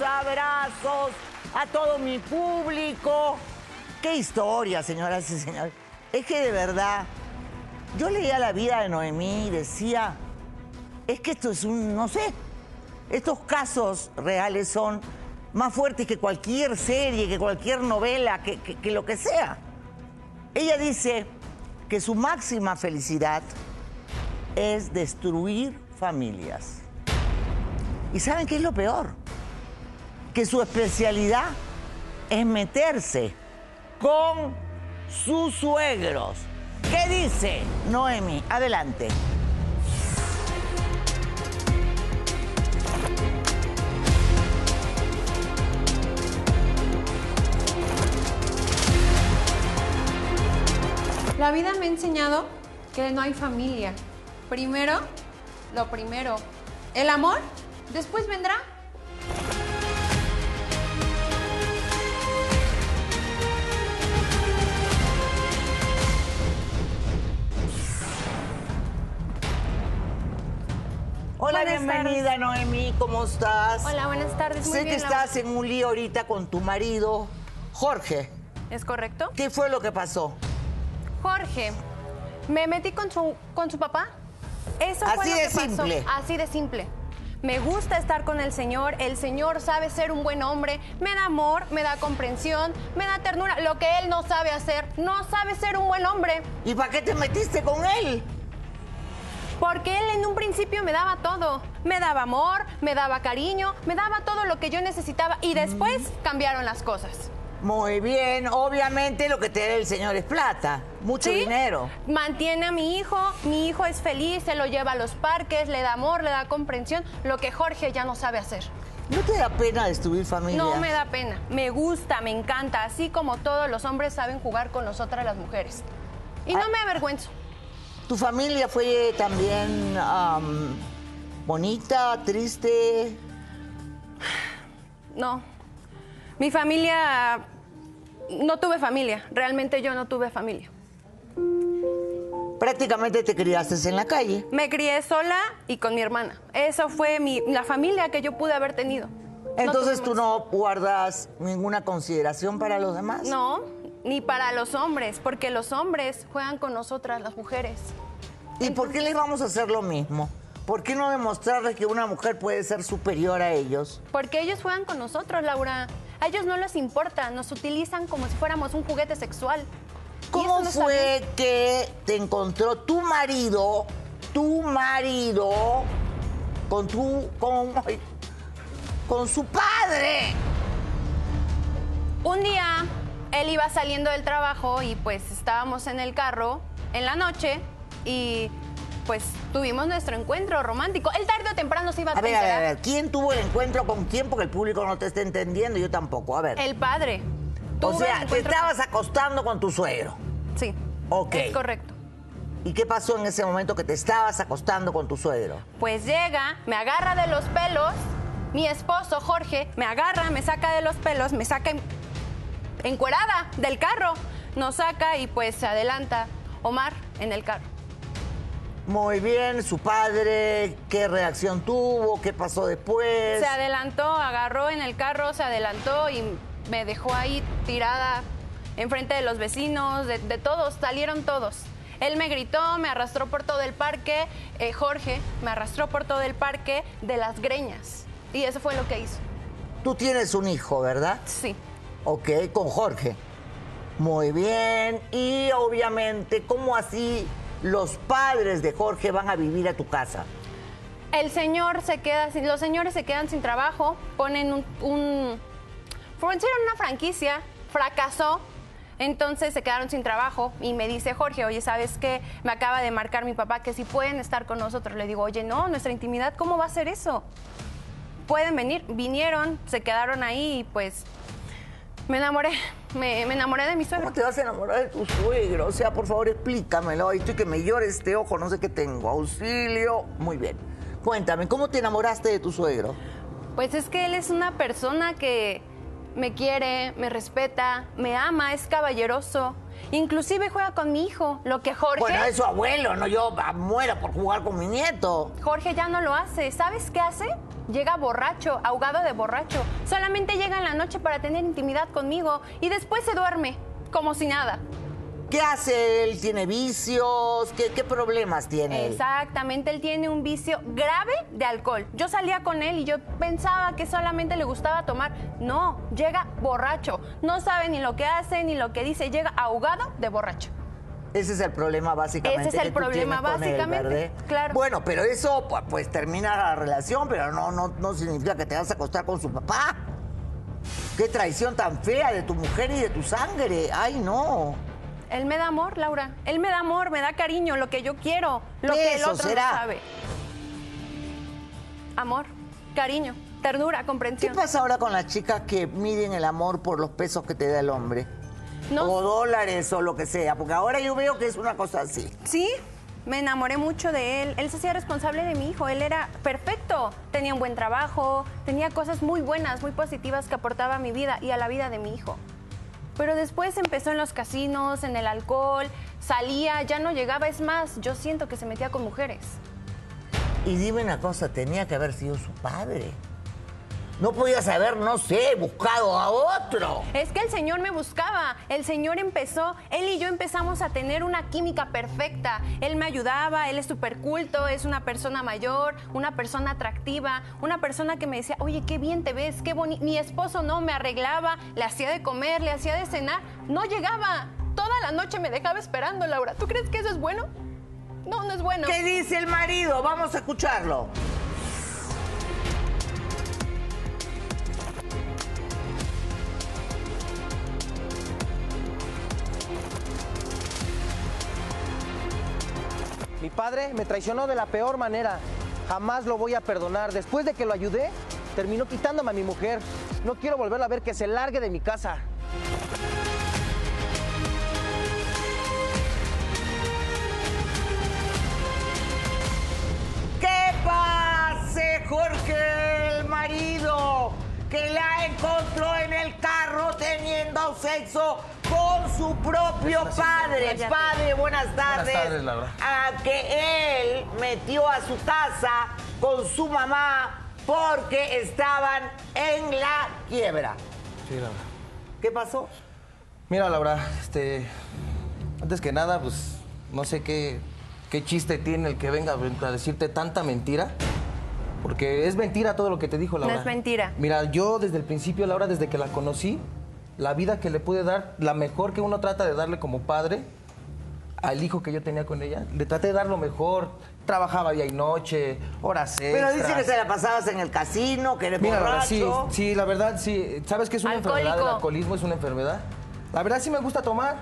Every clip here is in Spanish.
abrazos a todo mi público. Qué historia, señoras y señores. Es que de verdad, yo leía la vida de Noemí y decía, es que esto es un, no sé, estos casos reales son más fuertes que cualquier serie, que cualquier novela, que, que- lo que sea. Ella dice que su máxima felicidad es destruir familias. ¿Y saben qué es lo peor? Que su especialidad es meterse con sus suegros. ¿Qué dice Noemi? Adelante. La vida me ha enseñado que no hay familia. Primero, lo primero. El amor, después vendrá. Hola, Buenas bienvenida Noemi, ¿cómo estás? Hola, buenas tardes. Muy sé bien, que estás en un lío ahorita con tu marido, Jorge. ¿Es correcto? ¿Qué fue lo que pasó? Jorge, me metí con su, con su papá. Eso fue Así lo de que pasó. simple. Así de simple. Me gusta estar con el Señor. El Señor sabe ser un buen hombre. Me da amor, me da comprensión, me da ternura. Lo que Él no sabe hacer, no sabe ser un buen hombre. ¿Y para qué te metiste con él? Porque Él en un principio me daba todo. Me daba amor, me daba cariño, me daba todo lo que yo necesitaba. Y después cambiaron las cosas. Muy bien, obviamente lo que te da el señor es plata, mucho ¿Sí? dinero. Mantiene a mi hijo, mi hijo es feliz, se lo lleva a los parques, le da amor, le da comprensión, lo que Jorge ya no sabe hacer. ¿No te da pena destruir familia? No me da pena, me gusta, me encanta, así como todos los hombres saben jugar con nosotras las mujeres. Y no Ah. me avergüenzo. ¿Tu familia fue también am, bonita, triste? No. Mi familia, no tuve familia, realmente yo no tuve familia. Prácticamente te criaste en la calle. Me crié sola y con mi hermana. Eso fue mi, la familia que yo pude haber tenido. Entonces tú no guardas ninguna consideración para los demás. No, ni para los hombres, porque los hombres juegan con nosotras, las mujeres. ¿Y por qué les vamos a hacer lo mismo? ¿Por qué no demostrarles que una mujer puede ser superior a ellos? Porque ellos juegan con nosotros, Laura. A ellos no les importa, nos utilizan como si fuéramos un juguete sexual. ¿Cómo no fue bien. que te encontró tu marido, tu marido, con tu, con, con su padre? Un día él iba saliendo del trabajo y pues estábamos en el carro en la noche y pues tuvimos nuestro encuentro romántico. Él tarde o temprano se iba a, A ver, a ver, a ver, ¿quién tuvo el encuentro con quién? Porque el público no te está entendiendo, yo tampoco. A ver. El padre. o sea, te estabas acostando con tu suegro. Sí. Ok. Es correcto. ¿Y qué pasó en ese momento que te estabas acostando con tu suegro? Pues llega, me agarra de los pelos, mi esposo Jorge me agarra, me saca de los pelos, me saca encuerada del carro, nos saca y pues se adelanta Omar en el carro. Muy bien, su padre, ¿qué reacción tuvo? ¿Qué pasó después? Se adelantó, agarró en el carro, se adelantó y me dejó ahí tirada enfrente de los vecinos, de, de todos, salieron todos. Él me gritó, me arrastró por todo el parque, eh, Jorge me arrastró por todo el parque de las greñas. Y eso fue lo que hizo. Tú tienes un hijo, ¿verdad? Sí. Ok, con Jorge. Muy bien. Y obviamente, ¿cómo así los padres de Jorge van a vivir a tu casa? El señor se queda sin, los señores se quedan sin trabajo, ponen un, un una franquicia, fracasó, entonces se quedaron sin trabajo y me dice Jorge, oye, ¿sabes qué? Me acaba de marcar mi papá que si pueden estar con nosotros. Le digo, oye, no, nuestra intimidad, ¿cómo va a ser eso? Pueden venir, vinieron, se quedaron ahí y pues me enamoré, me, me enamoré de mi suegro. ¿Cómo te vas a enamorar de tu suegro? O sea, por favor, explícamelo. Ay, estoy que me llore este ojo, no sé qué tengo. Auxilio. Muy bien. Cuéntame, ¿cómo te enamoraste de tu suegro? Pues es que él es una persona que me quiere, me respeta, me ama, es caballeroso. Inclusive juega con mi hijo, lo que Jorge... Bueno, es su abuelo, no yo ah, muera por jugar con mi nieto. Jorge ya no lo hace. ¿Sabes qué hace? Llega borracho, ahogado de borracho. Solamente llega en la noche para tener intimidad conmigo y después se duerme, como si nada. ¿Qué hace él? ¿Tiene vicios? ¿Qué, qué problemas tiene él? Exactamente, él tiene un vicio grave de alcohol. Yo salía con él y yo pensaba que solamente le gustaba tomar. No, llega borracho. No sabe ni lo que hace ni lo que dice. Llega ahogado de borracho. Ese es el problema básicamente. Ese es el que tú problema, con básicamente, claro. Bueno, pero eso pu- pues termina la relación, pero no, no, no significa que te vas a acostar con su papá. Qué traición tan fea de tu mujer y de tu sangre. Ay, no. Él me da amor, Laura. Él me da amor, me da cariño, lo que yo quiero, lo que el otro será. no sabe. Amor, cariño, ternura, ¿Qué comprensión. pasa ahora con las chicas que miden el amor por los pesos que te da el hombre? No, O dólares o lo que sea, porque ahora yo veo que es una cosa así. Sí, me enamoré mucho de él. Él se hacía responsable de mi hijo. Él era perfecto. Tenía un buen trabajo, tenía cosas muy buenas, muy positivas que aportaba a mi vida y a la vida de mi hijo. Pero después empezó en los casinos, en el alcohol, salía, ya no llegaba. Es más, yo siento que se metía con mujeres. Y dime una cosa, tenía que haber sido su padre. No podías haber, no sé, buscado a otro. Es que el Señor me buscaba, el Señor empezó, Él y yo empezamos a tener una química perfecta. Él me ayudaba, Él es súper culto, es una persona mayor, una persona atractiva, una persona que me decía, oye, qué bien te ves, qué bonito. Mi esposo no me arreglaba, le hacía de comer, le hacía de cenar, no llegaba. Toda la noche me dejaba esperando, Laura. ¿Tú crees que eso es bueno? No, no es bueno. ¿Qué dice el marido? Vamos a escucharlo. Mi padre me traicionó de la peor manera. Jamás lo voy a perdonar. Después de que lo ayudé, terminó quitándome a mi mujer. No quiero volverla a ver que se largue de mi casa. ¿Qué pase, Jorge, el marido que la encontró en el carro teniendo sexo con su propio padre? Padre, buenas tardes. tardes, Laura. A que él metió a su casa con su mamá porque estaban en la quiebra. Sí, Laura. ¿Qué pasó? Mira, Laura, este. Antes que nada, pues no sé qué, qué chiste tiene el que venga a decirte tanta mentira. Porque es mentira todo lo que te dijo, No Laura. es mentira. Mira, yo desde el principio, Laura, desde que la conocí, la vida que le pude dar, la mejor que uno trata de darle como padre al hijo que yo tenía con ella, le traté de dar lo mejor. Trabajaba día y noche, horas Pero dice extras. que se la pasabas en el casino, que eres Mira, Laura, sí, sí, la verdad, sí. ¿Sabes qué es una Alcohólico. enfermedad? El alcoholismo es una enfermedad. La verdad sí me gusta tomar,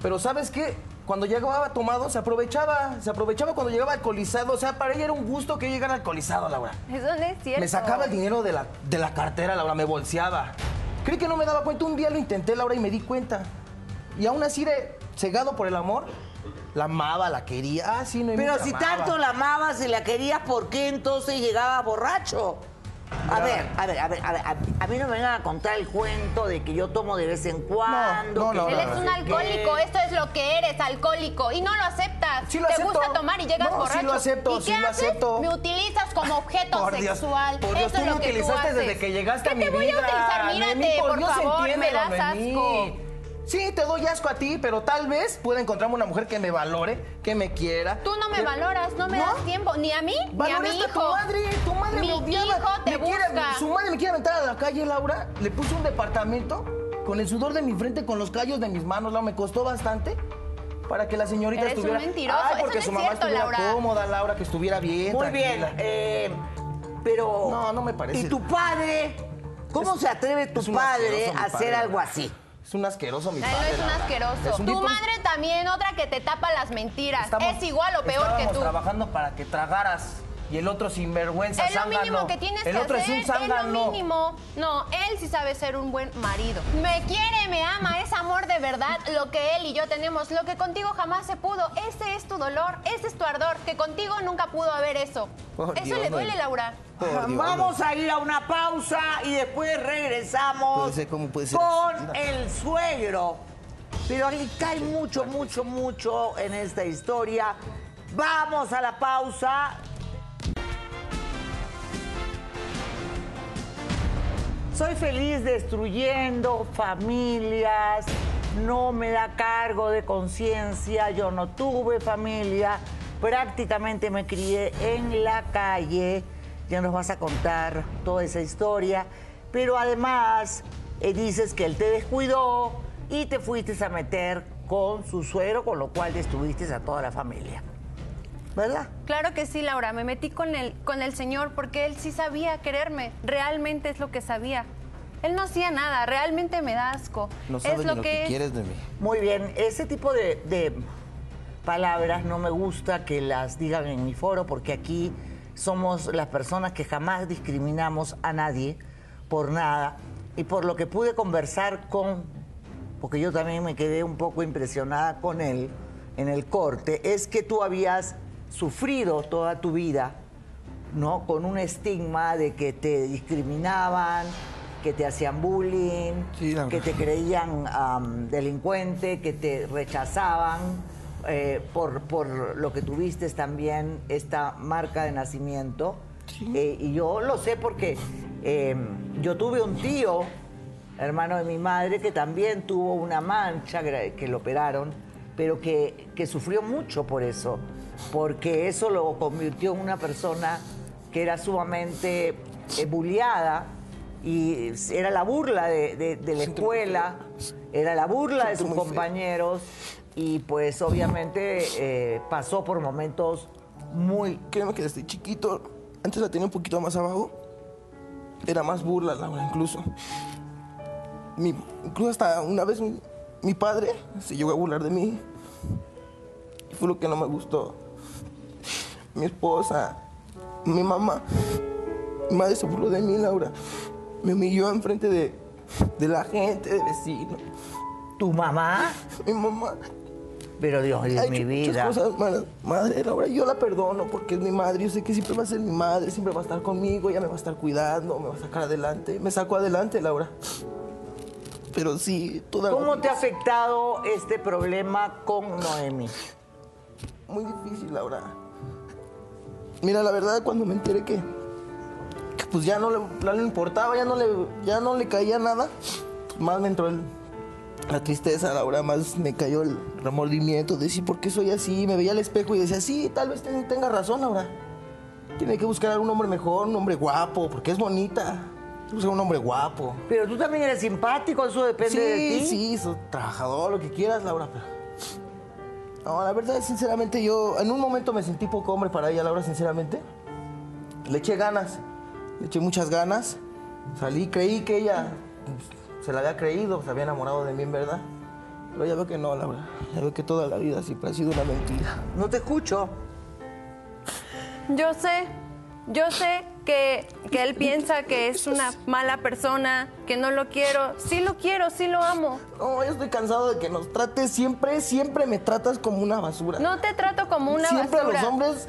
pero ¿sabes qué? Cuando llegaba tomado, se aprovechaba. Se aprovechaba cuando llegaba alcoholizado. O sea, para ella era un gusto que yo llegara alcoholizado, Laura. Eso no es cierto. Me sacaba el dinero de la, de la cartera, Laura, me bolseaba. Creí que no me daba cuenta. Un día lo intenté, Laura, y me di cuenta. Y aún así, de, cegado por el amor, la amaba, la quería. Ah, sí, no Pero si tanto la amabas y la querías, ¿por qué entonces llegaba borracho? A ver, a ver, a ver, a ver, a, a mí no me vengan a contar el cuento de que yo tomo de vez en cuando. no, que no, Él no, es no. un alcohólico, qué. esto es lo que eres, alcohólico, y no lo aceptas. Sí lo Te acepto. gusta tomar y llegas No, sí borracho. lo acepto, ¿Y sí qué lo haces? acepto. Me utilizas como objeto Por Dios, sexual. por Dios, Eso tú es me lo que tú utilizaste haces. desde que llegaste ¿Qué a mi te vida. voy a utilizar? Mírate, por, Dios, favor, me das asco. Sí, te doy asco a ti, pero tal vez pueda encontrarme una mujer que me valore, que me quiera. Tú no me que- valoras, no me das tiempo, ni a mí, ni a mi hijo. a tu madre, tu madre mi me odiaba. hijo te Me quiere- su madre me quiere aventar a la calle, Laura. Le puse un departamento con el sudor de mi frente, con los callos de mis manos, Laura. Me costó bastante para que la señorita Eres un estuviera... mentiroso, Ay, eso porque no es su mamá cierto, estuviera Laura. cómoda, Laura, que estuviera bien, Muy bien, eh, pero... No, no me parece. ¿Y tu padre? ¿Cómo Es- se atreve tu es un padre a hacer padre, algo Laura. así? Es un asqueroso mi Él padre. es un asqueroso. Es un tu tipo- madre también, otra que te tapa las mentiras. Estamos- es igual o peor que estábamos tú. trabajando para que tragaras. Y el otro sinvergüenza, Es lo zángano. mínimo que tienes El que otro hacer. es un zángano. lo mínimo. No, él sí sabe ser un buen marido. Me quiere, me ama, es amor de verdad lo que él y yo tenemos, lo que contigo jamás se pudo. Ese es tu dolor, ese es tu ardor, que contigo nunca pudo haber eso. Por eso Dios, le duele. Laura. Dios, Vamos a ir a una pausa y después regresamos Puede ser, ¿cómo puede ser? con el suegro. Pero aquí cae mucho, mucho, mucho en esta historia. Vamos a la pausa. Soy feliz destruyendo familias, no me da cargo de conciencia, yo no tuve familia, prácticamente me crié en la calle, ya nos vas a contar toda esa historia, pero además eh, dices que él te descuidó y te fuiste a meter con su suegro, con lo cual destruiste a toda la familia. ¿Verdad? Claro que sí, Laura. Me metí con el, con el señor porque él sí sabía quererme. Realmente es lo que sabía. Él no hacía nada, realmente me da asco. No es sabes lo lo que, que es. quieres de mí. Muy bien, ese tipo de, de palabras no me gusta que las digan en mi foro porque aquí somos las personas que jamás discriminamos a nadie por nada y por lo que pude conversar con, porque yo también me quedé un poco impresionada con él en el corte, es que tú habías sufrido toda tu vida ¿no? Con un estigma de que te discriminaban, que te hacían bullying, Sí, que te creían delincuente, que te rechazaban eh, por, por lo que tuviste también esta marca de nacimiento. Eh, y yo lo sé porque eh, yo tuve un tío, hermano de mi madre, que también tuvo una mancha que lo operaron, pero que, que sufrió mucho por eso, porque eso lo convirtió en una persona que era sumamente eh, bulliada y era la burla de, de- de la escuela, era la burla de sus compañeros y pues obviamente eh, pasó por momentos muy... Créeme que desde chiquito, antes la tenía un poquito más abajo, era más burla, Laura, incluso. Mi- incluso hasta una vez mi, mi padre se llegó a burlar de mí. Y fue lo que no me gustó. Mi esposa, mi mamá, mi madre se burló de mí, Laura. Me humilló enfrente de, de la gente, de vecinos. ¿Tu mamá? Mi mamá Pero Dios ha mi vida. cosas malas. Madre, Laura, yo la perdono porque es mi madre. Yo sé que siempre va a ser mi madre, siempre va a estar conmigo, ella me va a estar cuidando, me va a sacar adelante. Me saco adelante, Laura. Pero sí, toda ¿Cómo te ha afectado este problema con Noemi? Muy difícil, Laura. Mira, la verdad, cuando me enteré que, que pues ya no le, ya no le importaba, ya no le, ya no le caía nada, más me entró el- la tristeza, Laura, más me cayó el remordimiento de decir, ¿por qué soy así? Me veía al espejo y decía, sí, tal vez ten- tenga razón, Laura. Tiene que buscar a un hombre mejor, un hombre guapo, porque es bonita. Busca un hombre guapo. Pero tú también eres simpático, eso depende sí, de ti. Sí, soy trabajador, lo que quieras, Laura, pero... No, la verdad, sinceramente, yo en un momento me sentí poco hombre para ella, Laura, sinceramente. Le eché ganas, le eché muchas ganas. Salí, creí que ella pues, se la había creído, se había enamorado de mí, en verdad. Pero ya veo que no, Laura. Ya veo que toda la vida siempre ha sido una mentira. No te escucho. Yo sé, yo sé que, que él piensa que es una mala persona, que no lo quiero. Sí lo quiero, sí lo amo. No, yo estoy cansado de que nos trates siempre, siempre me tratas como una basura. No te trato como una siempre basura. a los hombres,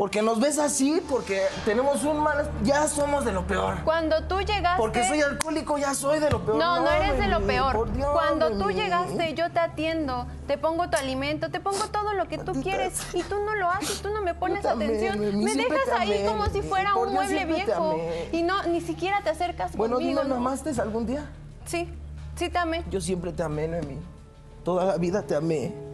porque nos ves así, porque tenemos un mal... Ya somos de lo peor. Cuando tú llegaste... Porque soy alcohólico, ya soy de lo peor. No, no eres de lo peor. por Dios, Cuando tú llegaste, yo te atiendo, te pongo tu alimento, te pongo todo lo que tú Maldita quieres y tú no lo haces, tú no me pones amé, atención. Me dejas ahí amé, como si fuera un Dios, mueble viejo y no ni siquiera te acercas Bueno, conmigo. dime, ¿no? ¿me amaste algún día? Sí, sí te amé. Yo siempre te amé, Noemí. Toda la vida te amé.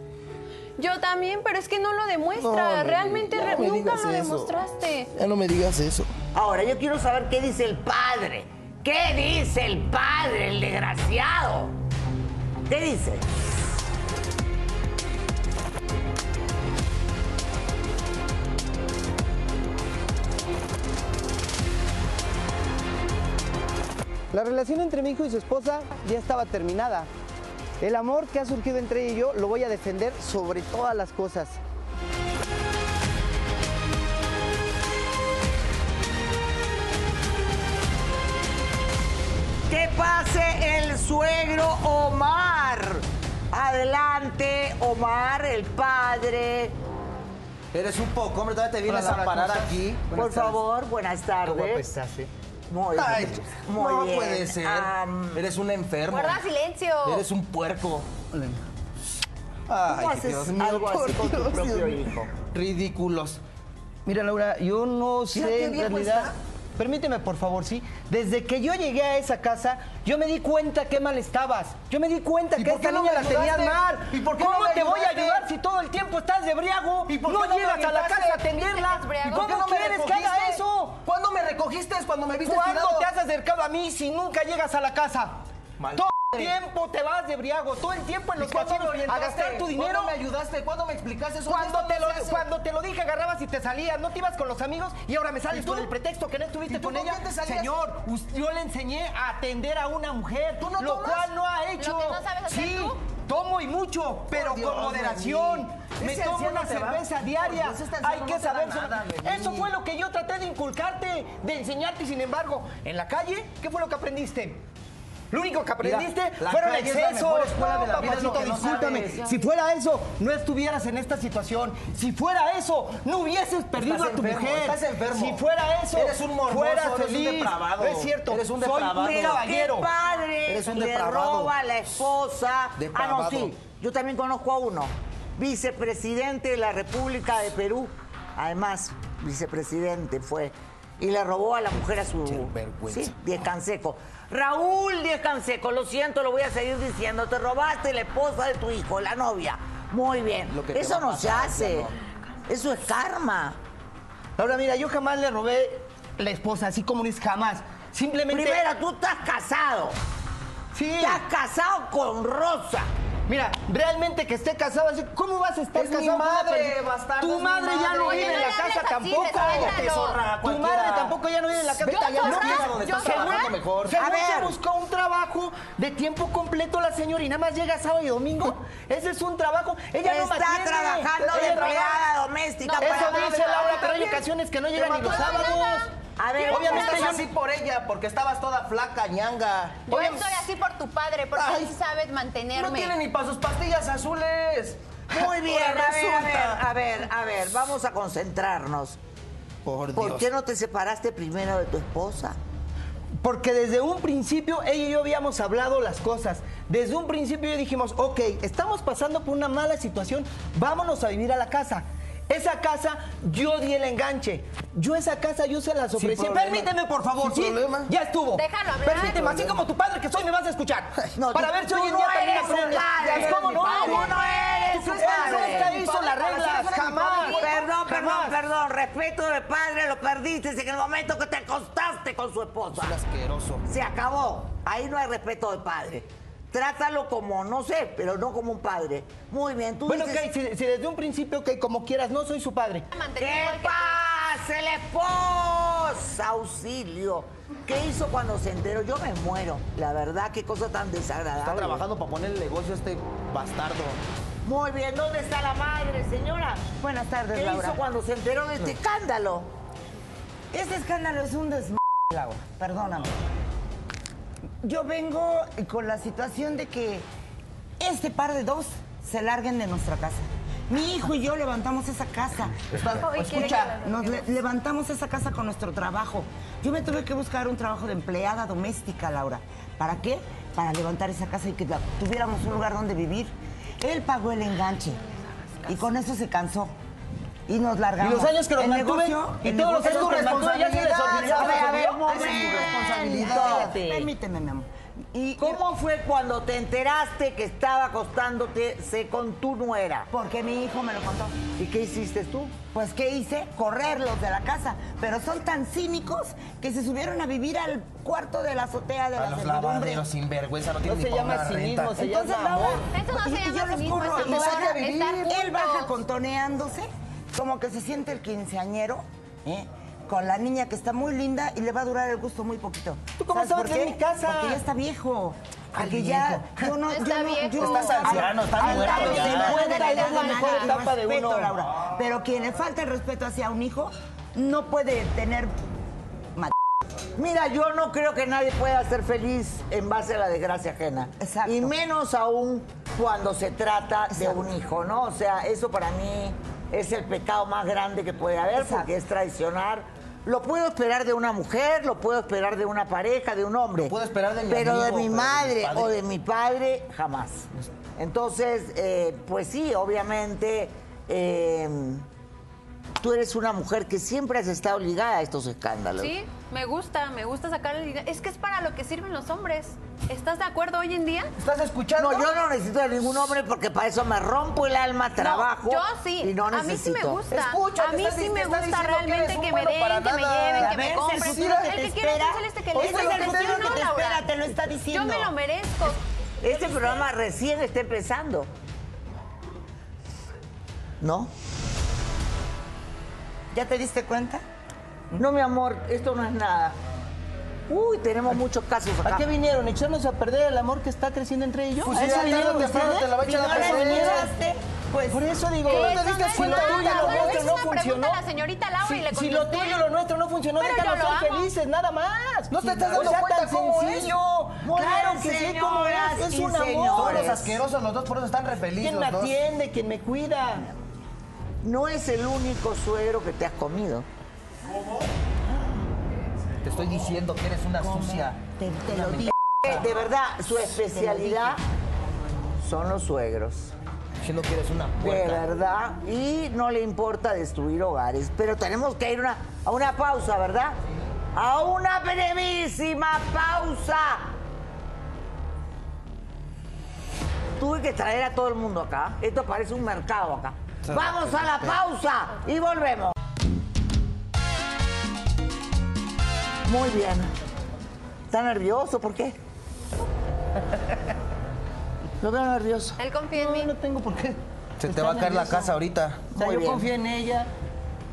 Yo también, pero es que no lo No, demuestra. Realmente re- nunca lo eso. demostraste. Ya no me digas eso. Ahora, yo quiero saber qué dice el padre. ¿Qué dice el padre, el desgraciado? ¿Qué dice? La relación entre mi hijo y su esposa ya estaba terminada. El amor que ha surgido entre ella y yo lo voy a defender sobre todas las cosas. Que pase el suegro Omar. Adelante, Omar, el padre. Eres un poco, hombre, todavía te vienes Hola, a parar aquí. Por favor, buenas tardes. estás, eh? Muy bien. Ay, muy no bien. puede ser. Eres un enfermo. Guarda silencio. Eres un puerco. ¿Cómo Ay, haces Dios mío, algo así con tu propio hijo? Ridículos. Mira, Laura, yo no sé en realidad. está. Permíteme por favor, ¿sí? Desde que yo llegué a esa casa, yo me di cuenta qué mal estabas. Yo me di cuenta ¿Y que esta no niña la tenías mal. ¿Y por qué ¿Cómo no me te voy a ayudar si todo el tiempo estás de briago? ¿Y por no qué no llegas a la casa a atenderla. ¿Y ¿Por qué cómo no me quieres que haga recogiste? eso? ¿Cuándo me recogiste? Cuando me viste ¿Cuándo tirado. te has acercado a mí si nunca llegas a la casa? Mal Todo el tiempo te vas de briago, todo el tiempo en ¿Y los casinos a gastar tu dinero. ¿Cuándo me ayudaste? ¿Cuándo me explicaste eso? Cuando te, lo, se hace. cuando te lo dije, agarrabas y te salías. No te ibas con los amigos y ahora me ¿Y sales con el pretexto que no ¿Y estuviste con ella. te? Señor, yo le enseñé a atender a una mujer, ¿Tú no lo tomas? cual no ha hecho. ¿Lo que no sabes hacer sí, tú? tomo y mucho, pero Dios, con moderación. Me tomo una va- cerveza diaria. Dios, Hay que saber. nada. Eso fue lo que yo traté de inculcarte, de enseñarte. Sin embargo, en la calle, ¿qué fue lo que aprendiste? Lo único que aprendiste la fueron excesos. de No, papacito, no discúlpame. sabes. Si fuera eso, no estuvieras en esta situación. Si fuera eso, no hubieses perdido Estás a tu enfermo, mujer. estás enfermo. Si fuera eso, Eres un morboso, fuera eres un feliz. depravado. No es cierto. Eres un Soy depravado. un Pero caballero. qué padre Eres un le roba a la esposa. Ah, no, sí. Yo también conozco a uno. Vicepresidente de la República de Perú. Además, vicepresidente fue. Y le robó a la mujer a su... Sinvergüenza. Sí, Diez Canseco. Raúl Diez Canseco, lo siento, lo voy a seguir diciendo. Te robaste la esposa de tu hijo, la novia. Muy bien. Lo que te Eso no se hace. Eso es karma. Ahora mira, yo jamás le robé la esposa, así como es jamás. Simplemente. Primero, tú estás casado. sí. Estás casado con Rosa. Mira, realmente que esté casado, así, ¿cómo vas a estar Es mi casado con una madre, bastardo, Tu mi madre ya no madre. vive en la casa tampoco. Cállate, zorra, Tu madre tampoco ya no vive en la casa. ¿Yo, Ya no quiere. donde ¿Yo, estás trabajando mejor. Según A ver. se buscó un trabajo de tiempo completo la señora y nada más llega sábado y domingo. Ese es un trabajo. Ella no Está trabajando de empleada doméstica. Eso dice la Laura, pero hay ocasiones que no llegan ni los sábados. A ver, Obviamente Estás así por ella, porque estabas toda flaca, ñanga. Yo Oye, estoy así por tu padre, porque Ay. él sí sabes mantenerme. No tiene ni para sus pastillas azules. Muy bien, Ahora a ver, a ver, resulta. a ver, a ver, vamos a concentrarnos. Por ¿Por Dios. qué no te separaste primero de tu esposa? Porque desde un principio ella y yo habíamos hablado las cosas. Desde un principio yo dijimos, ok, estamos pasando por una mala situación, vámonos a vivir a la casa. Esa casa, yo di el enganche. Yo esa casa, yo se las ofrecí. Permíteme, por favor. Sin ¿sí? problema. Ya estuvo. Déjalo hablar. Permíteme, así como tu padre que soy me vas a escuchar. No, Para tú- ver si hoy en día también aprendes. padre. ¿Cómo no? Tú no eres ¿Tú su crees que padre. hizo padre, las reglas? Jamás. padre. Perdón, perdón, perdón. Respeto de padre lo perdiste en el momento que te acostaste con su esposa. Es asqueroso. Se acabó. Ahí no hay respeto de padre. Trátalo como, no sé, pero no como un padre. Muy bien, tú Bueno, dices... ok, si, si desde un principio, ok, como quieras, no soy su padre. ¿Qué el esposa? Auxilio. ¿Qué hizo cuando se enteró? Yo me muero. La verdad, qué cosa tan desagradable. Está trabajando para poner el negocio a este bastardo. Muy bien, ¿dónde está la madre, señora? Buenas tardes, ¿Qué Laura. hizo cuando se enteró de este escándalo? Este escándalo es un desmadre, Laura. Perdóname. Yo vengo con la situación de que este par de dos se larguen de nuestra casa. Mi hijo y yo levantamos esa casa. Escucha, nos le- levantamos esa casa con nuestro trabajo. Yo me tuve que buscar un trabajo de empleada doméstica, Laura. ¿Para qué? Para levantar esa casa y que tuviéramos un lugar donde vivir. Él pagó el enganche y con eso se cansó. Y nos largamos. Y los años que nos mantuve, y todos los años que nos mantuve, ya se les olvidó. A ver, a ver, es tu momento. responsabilidad. Permíteme, mi amor. Y ¿Cómo fue cuando te enteraste que estaba acostándote se con tu nuera? Porque mi hijo me lo contó. ¿Y qué hiciste tú? Pues, ¿qué hice? Correrlos de la casa. Pero son tan cínicos que se subieron a vivir al cuarto de la azotea de A la los lavaderos sinvergüenza no No tienen se ni para llama cinismo, renta. se Entonces, llama amor. Eso no se llama yo los cinismo, corro, eso y no baja- Él baja contoneándose, como que se siente el quinceañero, ¿eh? con la niña que está muy linda y le va a durar el gusto muy poquito. ¿Tú cómo ¿Sabes sabes por que qué? es mi casa? Porque ya está viejo. Porque ya, yo no, Está yo no, yo Estás anciano, estás muerto los ya. 50 Es la ya mejor falta etapa de respeto, uno. Laura. Pero quien le falta el respeto hacia un hijo no puede tener Mira, yo no creo que nadie pueda ser feliz en base a la desgracia ajena. Exacto. Y menos aún cuando se trata de un hijo, ¿no? O sea, eso para mí es el pecado más grande que puede haber Exacto. porque es traicionar. Lo puedo esperar de una mujer, lo puedo esperar de una pareja, de un hombre. Lo puedo esperar de mi Pero de mi pero de mi madre o de mi padre, jamás. Entonces, eh, pues sí, obviamente, eh, tú eres una mujer que siempre has estado ligada a estos escándalos. Sí, me gusta, me gusta sacar el dinero. Es que es para lo que sirven los hombres. ¿Estás de acuerdo hoy en día? ¿Estás escuchando? No, yo no necesito a ningún hombre porque para eso me rompo el alma, trabajo. yo sí. Y no a mí sí me necesito. gusta. Escucha, a mí sí me gusta que realmente que me den, que me lleven, que me compren. el futuro que te que quiere es espera. celeste que le te espera, te lo está diciendo. Yo me lo merezco. Este programa recién está empezando. ¿No? ¿Ya te diste cuenta? No, mi amor, esto no es nada. Uy, tenemos muchos casos acá. ¿A qué vinieron? ¿Echarnos a perder el amor que está creciendo entre ellos? Pues ¿A eso o vinieron ustedes? te la va a echar a perder. Pues por eso digo, Eso no te no diste es si lo tuyo lo nuestro es no funcionó. a la señorita Laura y le si, lo tuyo lo nuestro no funcionó, déjanos ser felices, nada más. ¿No te estás o dando sea, cuenta cómo es? sencillo. Muy claro que sí, cómo es. Es un amor. los asquerosos los dos, por eso están re felices ¿Quién me atiende? ¿Quién me cuida? No es el único suegro que te has comido. Te estoy diciendo que eres una sucia. Te, te lo digo. Eh, De verdad, su especialidad son los suegros. Diciendo que eres una De puerta. verdad. Y no le importa destruir hogares. Pero tenemos que ir una- a una pausa, ¿verdad? A una brevísima pausa. Tuve que traer a todo el mundo acá. Esto parece un mercado acá. Vamos a la pausa y volvemos. Muy bien. ¿Está nervioso? ¿Por qué? Lo veo nervioso. Él confía en mí. No, no tengo por qué. Se te va a caer la casa ahorita. O sea, Muy yo bien. confío en ella,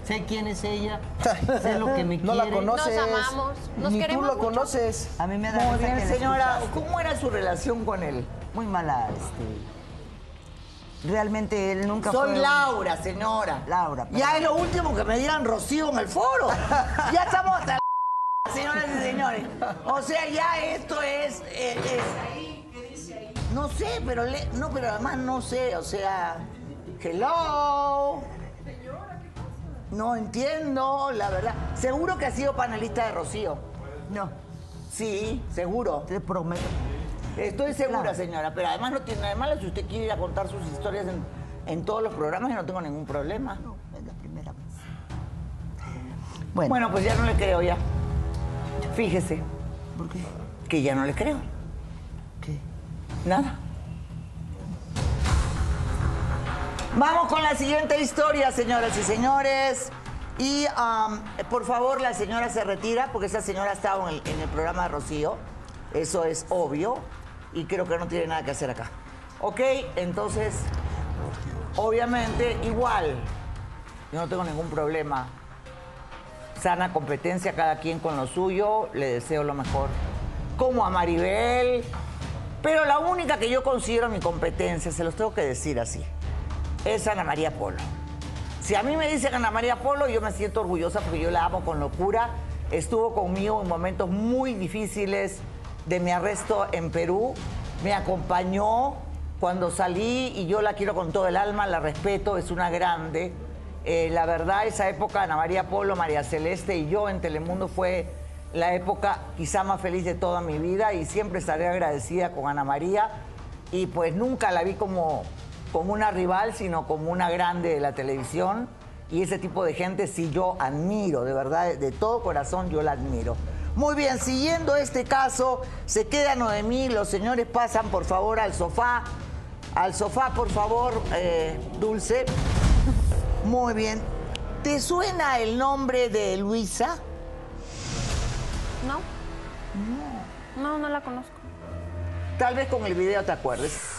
sé quién es ella, sé lo que me No la quiere. conoces. Nos amamos, nos Ni queremos tú lo mucho. conoces. A mí me da Muy bien, que señora. ¿Cómo era su relación con él? Muy mala, este. Realmente él nunca fue. Soy Laura, señora. Laura, Ya perdón. es lo último que me dieran Rocío en el foro. ya estamos hasta la señoras y señores. O sea, ya esto es. eh, es- No sé, pero le- no, pero además no sé, o sea. Hello. No entiendo, la verdad. Seguro que ha sido panelista de Rocío. No, Sí, seguro. te prometo. Estoy segura, Claro. señora, pero además no tiene nada de malo si usted quiere ir a contar sus historias en, en todos los programas, yo no tengo ningún problema. No, es la primera vez. Bueno, Bueno, pues ya no le creo ya. Fíjese ¿por qué? que ya no le creo. ¿Qué? Nada. Vamos con la siguiente historia, señoras y señores. Y por favor, la señora se retira porque esa señora ha estado en el, en el programa de Rocío. Eso es obvio. Y creo que no tiene nada que hacer acá. Ok, entonces, obviamente, igual. Yo no tengo ningún problema. Sana competencia, cada quien con lo suyo. Le deseo lo mejor. Como a Maribel. Pero la única que yo considero mi competencia, se los tengo que decir así, es Ana María Polo. Si a mí me dicen Ana María Polo, yo me siento orgullosa porque yo la amo con locura. Estuvo conmigo en momentos muy difíciles de mi arresto en Perú. Me acompañó cuando salí y yo la quiero con todo el alma, la respeto, es una grande. Eh, la verdad, esa época, Ana María Polo, María Celeste y yo en Telemundo fue la época quizá más feliz de toda mi vida y siempre estaré agradecida con Ana María. Y pues nunca la vi como, como una rival, sino como una grande de la televisión. Y ese tipo de gente sí yo admiro, de verdad, de, todo corazón yo la admiro. Muy bien, siguiendo este caso, se queda Noemí, los señores pasan por favor al sofá. Al sofá, por favor, eh, Dulce. Muy bien. ¿Te suena el nombre de Luisa? ¿No? No, no la conozco. Tal vez con el video te acuerdes.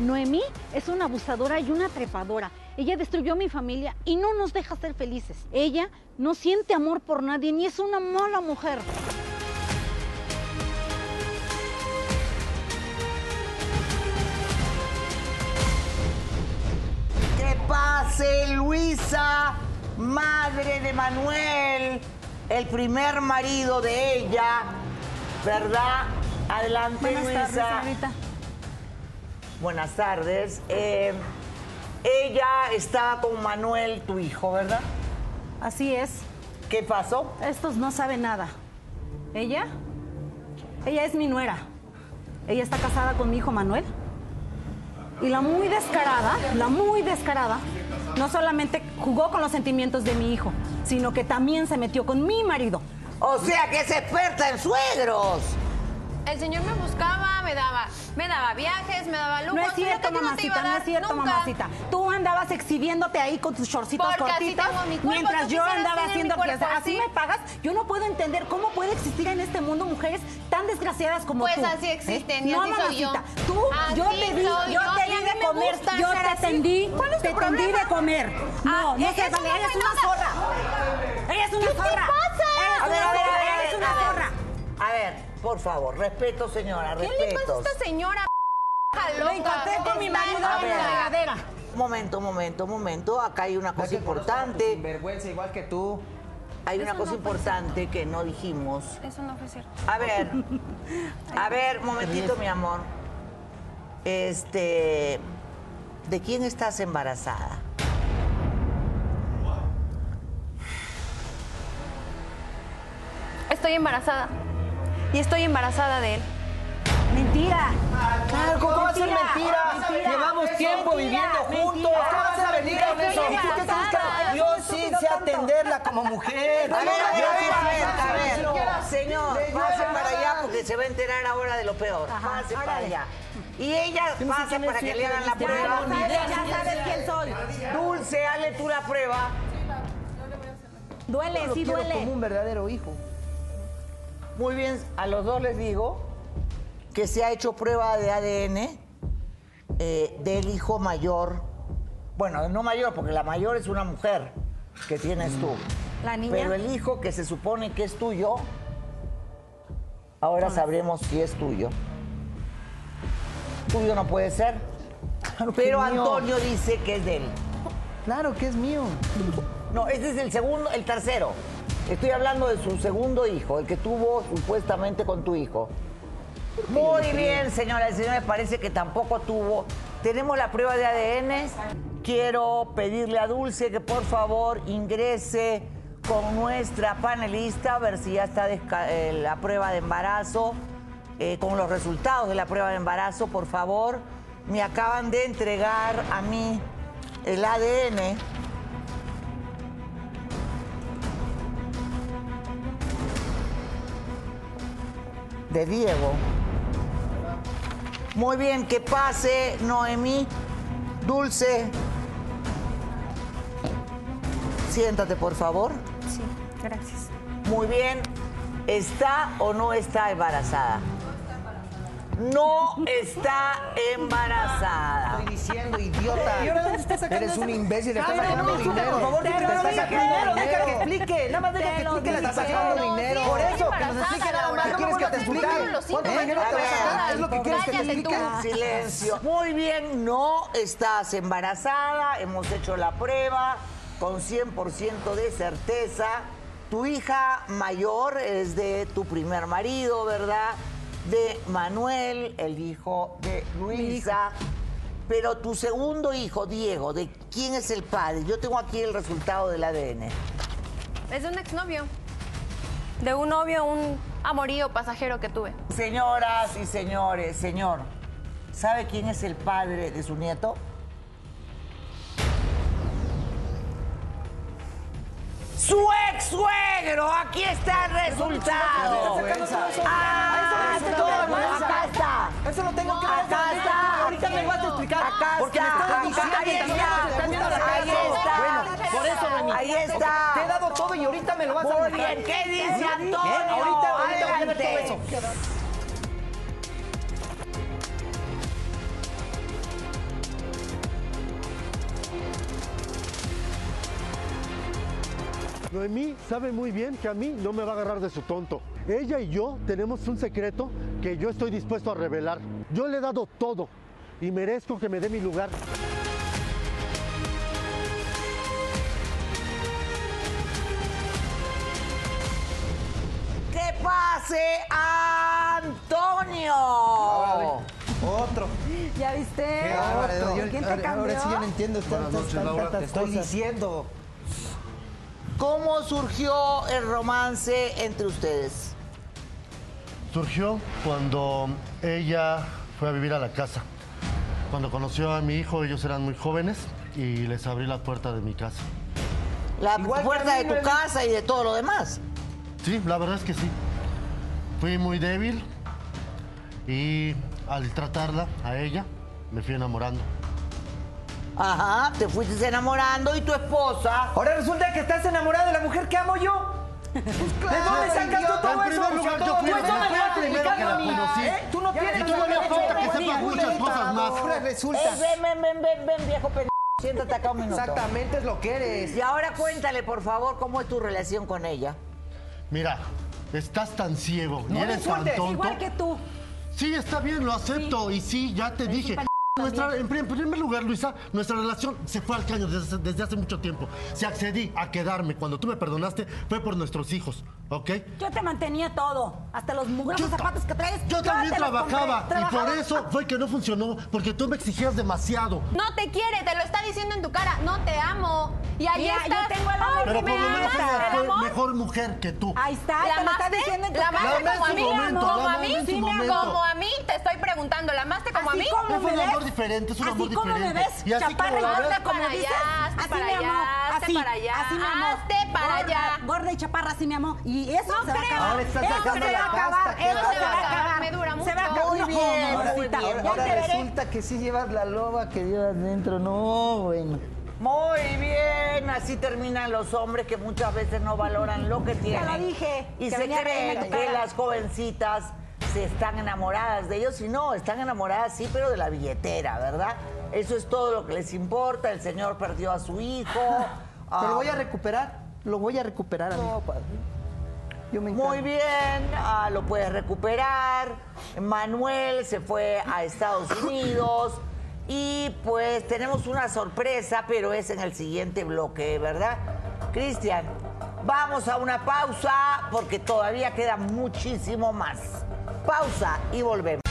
Noemí es una abusadora y una trepadora. Ella destruyó mi familia y no nos deja ser felices. Ella no siente amor por nadie ni es una mala mujer. Que pase Luisa, madre de Manuel, el primer marido de ella, ¿verdad? Adelante, Buenas Luisa. tardes. Buenas tardes. Eh, ella estaba con Manuel, tu hijo, ¿verdad? Así es. ¿Qué pasó? Estos no saben nada. ¿Ella? Ella es mi nuera. Ella está casada con mi hijo Manuel. Y la muy descarada, la muy descarada, no solamente jugó con los sentimientos de mi hijo, sino que también se metió con mi marido. O sea que es experta en suegros. El señor me buscaba, me daba, me daba viajes, me daba lujos. No es cierto, no mamacita, no dar es cierto, nunca. mamacita. Tú andabas exhibiéndote ahí con tus shortcitos Porque así cortitos, tengo mi cuerpo, mientras yo andaba haciendo fiesta. Así así. me pagas. Yo no puedo entender cómo puede existir en este mundo mujeres tan desgraciadas como Pues tú. así existen, y no, así soy yo. mamacita. Tú, Así yo te di, yo yo, te y di de me comer, yo te así. tendí, ¿Cuál es tu te tendí de comer. No, Ah, no seas eso no ella es fue una zorra. Ella es una ¿Qué te zorra. pasa? A ver, a ver, zorra, a ver, una zorra. A ver, por favor, respeto, señora, ¿Qué le pasa a esta señora? Lo loca? encontré con mi marido en la regadera. Momento, momento, momento. Acá hay una cosa importante. vergüenza igual que tú. Hay una Eso cosa no importante que no dijimos. Eso no fue cierto. A ver, a ver, momentito, mi amor. Este, ¿de quién estás embarazada? Estoy embarazada. Y estoy embarazada de él. Mentira. Claro, ¿cómo va a ser Mentira, mentira? mentira, Llevamos tiempo mentira, viviendo juntos. mentira. ¿Cómo vas a venir con Estoy eso? embarazada. Yo Eres un sí sé atenderla como mujer. A ver, a ver, Yo a sí ver, a sé ver, a ver. atenderla. Señor, pase para allá porque se va a enterar ahora de lo peor. Ajá, Pase para órale. allá. Y ella Yo pasa para que le hagan la prueba. Ya sabes, quién soy. Dulce, hazle tú la prueba. Duele, sí duele. como un verdadero hijo. Muy bien, a los dos les digo que se ha hecho prueba de ADN eh, del hijo mayor. Bueno, no mayor, porque la mayor es una mujer que tienes tú. La niña. Pero el hijo que se supone que es tuyo, ahora sabremos si es tuyo. Tuyo no puede ser. Claro Pero mío. Antonio dice que es de él. Claro que es mío. No, ese es el segundo, el tercero. Estoy hablando de su segundo hijo, el que tuvo supuestamente con tu hijo. Muy bien, señoras y señores, parece que tampoco tuvo. Tenemos la prueba de ADN. Quiero pedirle a Dulce que por favor ingrese con nuestra panelista a ver si ya está eh, la prueba de embarazo, eh, con los resultados de la prueba de embarazo, por favor. Me acaban de entregar a mí el ADN. De Diego. Muy bien, que pase Noemí. Dulce. Siéntate, por favor. Sí, gracias. Muy bien. ¿Está o no está embarazada? No está embarazada. Estoy diciendo, idiota. ¿Y ahora dónde está sacando Eres un imbécil, le estás sacando no, dinero. Por favor, sacando te lo dinero. Deja que explique. Nada más deja que Te lo explique. Le está dije. sacando No, dinero. Por eso, que nos explique. ¿Qué No quieres que te explique? ¿Cuánto dinero te vas a sacar? ¿Es lo que quieres que te explique? Silencio. Muy bien, no estás embarazada. Hemos hecho la prueba con 100% de certeza. Tu hija mayor es de tu primer marido, ¿verdad? De Manuel, el hijo de Luisa. Pero tu segundo hijo, Diego, ¿de quién es el padre? Yo tengo aquí el resultado del ADN. Es de un exnovio. De un novio, un amorío pasajero que tuve. Señoras y señores, señor, ¿sabe quién es el padre de su nieto? ¡Su ex suegro! Aquí está el resultado. ¡Ah! Acá está. Eso lo tengo que. Acá está. Ahorita me vas a explicar. Acá Porque me está. estás diciendo Ahí está. Bueno, por eso, Remy. Ahí está. Te he dado todo y ahorita me lo vas a Muy mostrar. bien, ¿qué dice Bien, Antonio? Ahorita, ahorita voy a ver todo Adelante. eso. Noemí sabe muy bien que a mí no me va a agarrar de su tonto. Ella y yo tenemos un secreto que yo estoy dispuesto a revelar. Yo le he dado todo y merezco que me dé mi lugar. ¡Que pase Antonio! Otro. ¿Ya viste? Qué ¿Quién te ahora- cambió? Ahora sí yo no entiendo Buenas tantas, noches, Laura. Te estoy diciendo. ¿Cómo surgió el romance entre ustedes? surgió cuando ella fue a vivir a la casa. Cuando conoció a mi hijo, ellos eran muy jóvenes y les abrí la puerta de mi casa. La Igual puerta de tu me- casa y de todo lo demás. Sí, la verdad es que sí. Fui muy débil y al tratarla a ella, me fui enamorando. Ajá, te fuiste enamorando y tu esposa. Ahora resulta que estás enamorado de la mujer que amo yo. ¿De dónde sacas tú todo En eso? primer lugar, yo fui, Tú me fui lo el primero que la a mí. conocí. ¿Eh? Tú no tienes Y todavía derecho falta que sepas muchas cosas más. Ahora resulta. Eh, ven, ven, ven, ven, ven, viejo pendejo. Siéntate acá un minuto. Exactamente es lo que eres. Y ahora cuéntale, por favor, cómo es tu relación con ella. Mira, estás tan ciego y No me eres tan tonto. Igual que tú. Sí, está bien, lo acepto. Y sí, ya te dije. Nuestra, en pri- en primer lugar, Luisa, nuestra relación se fue al caño desde, desde hace mucho tiempo. Si accedí a quedarme cuando tú me perdonaste, fue por nuestros hijos, ¿ok? Yo te mantenía todo. Hasta los mugrosos zapatos que traes. yo también trabajaba compré. y por eso fue que no funcionó, porque tú me exigías demasiado. No te quiere, te lo está diciendo en tu cara. No te amo. Y ahí Mira, yo estás. tengo el amor. Ay, Pero me por lo menos amas. ella ¿El fue amor? mejor mujer que tú. Ahí está, ¿La te lo está amaste? diciendo en tu ¿La cara. amaste La amé como a mí? ¿Como a mí? Como a mí, te estoy preguntando. ¿La amaste como Así a mí? como Fue me un amor diferente, es así como me diferente. ves, Y así como chaparra y gorda Hazte como para dices, allá, hazte así para me amó, así, para allá, así me amó. hazte para Gorda, allá. Gorda y chaparra, así me amó. Y eso No se va a acabar. Ahora estás Eso sacando se la va a acabar, pasta, ¿qué eso se va a acabar. Me dura Se mucho. va a acabar. Muy bien, mamacita, muy bien. ya Ahora resulta que sí llevas la loba que llevas dentro. No, bueno. Muy bien, así terminan los hombres que muchas veces no valoran lo que tienen. lo dije, Y que se creen que las jovencitas se están enamoradas de ellos y no, están enamoradas sí, pero de la billetera, ¿verdad? Eso es todo lo que les importa. El señor perdió a su hijo. Pero lo voy a Ah, recuperar. Lo voy a recuperar. Yo me encargo. Muy bien, ah, lo puedes recuperar. Manuel se fue a Estados Unidos. Y pues tenemos una sorpresa, pero es en el siguiente bloque, ¿verdad? Cristian, vamos a una pausa porque todavía queda muchísimo más. Pausa y volvemos.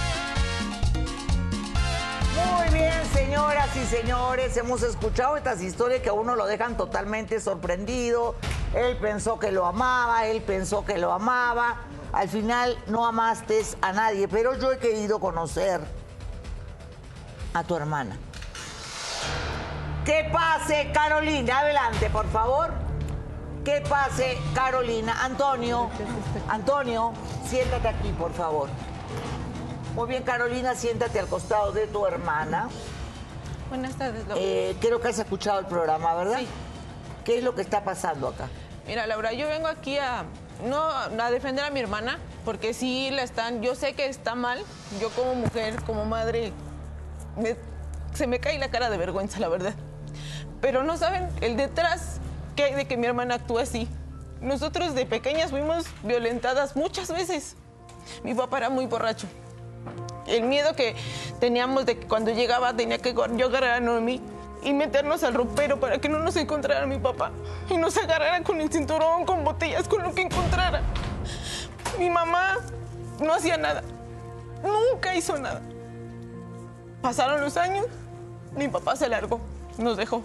Muy bien, señoras y señores, hemos escuchado estas historias que a uno lo dejan totalmente sorprendido. Él pensó que lo amaba, él pensó que lo amaba. Al final no amaste a nadie, pero yo he querido conocer a tu hermana. Que pase Carolina, adelante, por favor. Que pase Carolina. Antonio, Antonio, siéntate aquí, por favor. Muy bien, Carolina, siéntate al costado de tu hermana. Buenas tardes, Laura. Eh, creo que has escuchado el programa, ¿verdad? Sí. ¿Qué es lo que está pasando acá? Mira, Laura, yo vengo aquí a no a defender a mi hermana, porque sí la están, yo sé que está mal. Yo como mujer, como madre, me- se me cae la cara de vergüenza, la verdad. Pero no saben el detrás que hay de que mi hermana actúe así. Nosotros de pequeñas fuimos violentadas muchas veces. Mi papá era muy borracho. El miedo que teníamos de que cuando llegaba tenía que yo agarrar a Noemí y meternos al ropero para que no nos encontrara mi papá y nos agarrara con el cinturón, con botellas, con lo que encontrara. Mi mamá no hacía nada. Nunca hizo nada. Pasaron los años, mi papá se largó, nos dejó.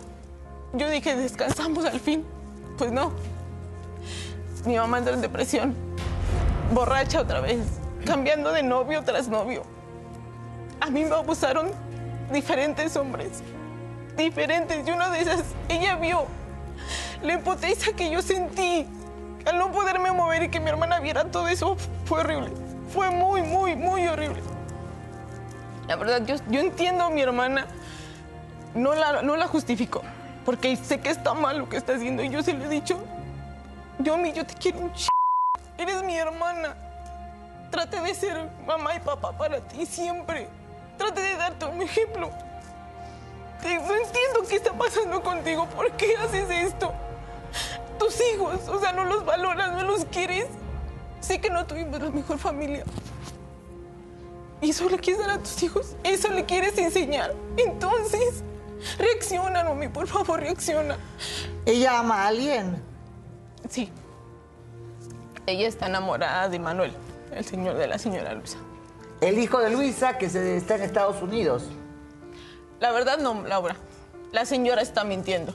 Yo dije, descansamos al fin. Pues no. Mi mamá entró en depresión, borracha otra vez, cambiando de novio tras novio. A mí me abusaron diferentes hombres, diferentes, y uno de esas, ella vio la impotencia que yo sentí al no poderme mover y que mi hermana viera todo eso, fue horrible, fue muy, muy, muy horrible. La verdad, yo, yo entiendo a mi hermana, no la, no la justifico, porque sé que está mal lo que está haciendo, y yo se lo he dicho, yo, mi, yo te quiero un ch... Eres mi hermana. Trate de ser mamá y papá para ti siempre. Trate de darte un ejemplo. No entiendo qué está pasando contigo. ¿Por qué haces esto? Tus hijos, o sea, no los valoras, no los quieres. Sé que no tuvimos la mejor familia. ¿Y eso le quieres dar a tus hijos? ¿Eso le quieres enseñar? Entonces, reacciona, Nomi, por favor, reacciona. ¿Ella ama a alguien? Sí. Ella está enamorada de Manuel, el señor de la señora Luisa. El hijo de Luisa, que se, está en Estados Unidos. La verdad no, Laura. La señora está mintiendo.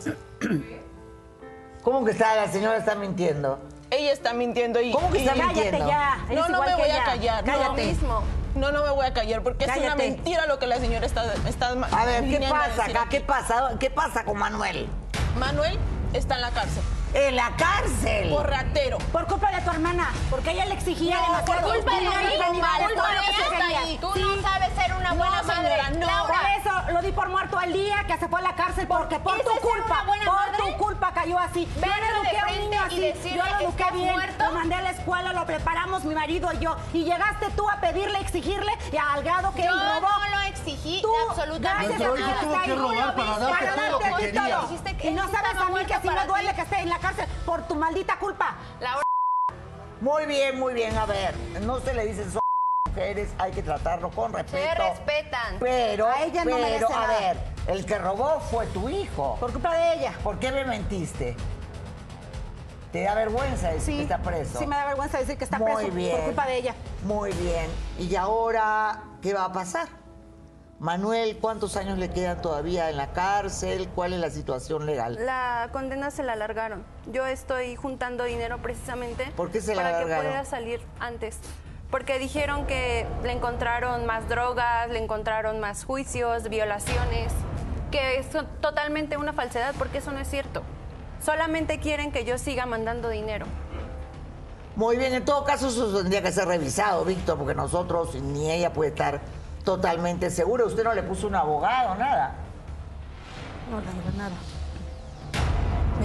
¿Cómo que está? La señora está mintiendo. ella está mintiendo y... ¿Cómo que está y- mintiendo? Cállate ya. No, no me voy a callar. no. Cállate. mismo. No, no me voy a callar porque es una Cállate. mentira lo que la señora está, está A ver, ¿qué pasa acá? ¿Qué pasa? ¿Qué pasa con Manuel? Manuel está en la cárcel En la cárcel. por ratero. Por culpa de tu hermana, porque ella le exigía No, por demasiado. mi por culpa todo lo de que se esta quería. ahí. Tú Sí. no sabes ser una buena madre. no. Laura, Por eso lo di por muerto al día que se fue a la cárcel porque por ¿Eso tu culpa, por madre? tu culpa cayó así. Yo no eduqué a un niño así, decirle, yo lo eduqué ¿estás bien, muerto? lo mandé a la escuela, lo preparamos mi marido y yo y llegaste tú a pedirle, exigirle y al grado que yo él robó. Exigí Tú, absolutamente gracias a Nuestro hijo Dios, tuvo que robar para para darte todo lo que quería. Y no sabes a mí que sí me para duele ti. que esté en la cárcel por tu maldita culpa. Laura, Muy bien, muy bien. A ver, no se le dicen so mujeres, hay que tratarlo con respeto. se respetan. Pero, A ella no pero, a nada. ver, el que robó fue tu hijo. Por culpa de ella. ¿Por qué me mentiste? ¿Te da vergüenza decir Sí, que está preso? sí me da vergüenza decir que está Muy preso bien. por culpa de ella. Muy bien. ¿Y ahora qué va a pasar? Manuel, ¿cuántos años le quedan todavía en la cárcel? ¿Cuál es la situación legal? La condena se la alargaron. Yo estoy juntando dinero precisamente ¿Por qué se la para alargaron? que pueda salir antes. Porque dijeron que le encontraron más drogas, le encontraron más juicios, violaciones, que es totalmente una falsedad porque eso no es cierto. Solamente quieren que yo siga mandando dinero. Muy bien, en todo caso eso tendría que ser revisado, Víctor, porque nosotros ni ella puede estar totalmente segura. Usted no le puso un abogado, nada. No, la verdad, nada.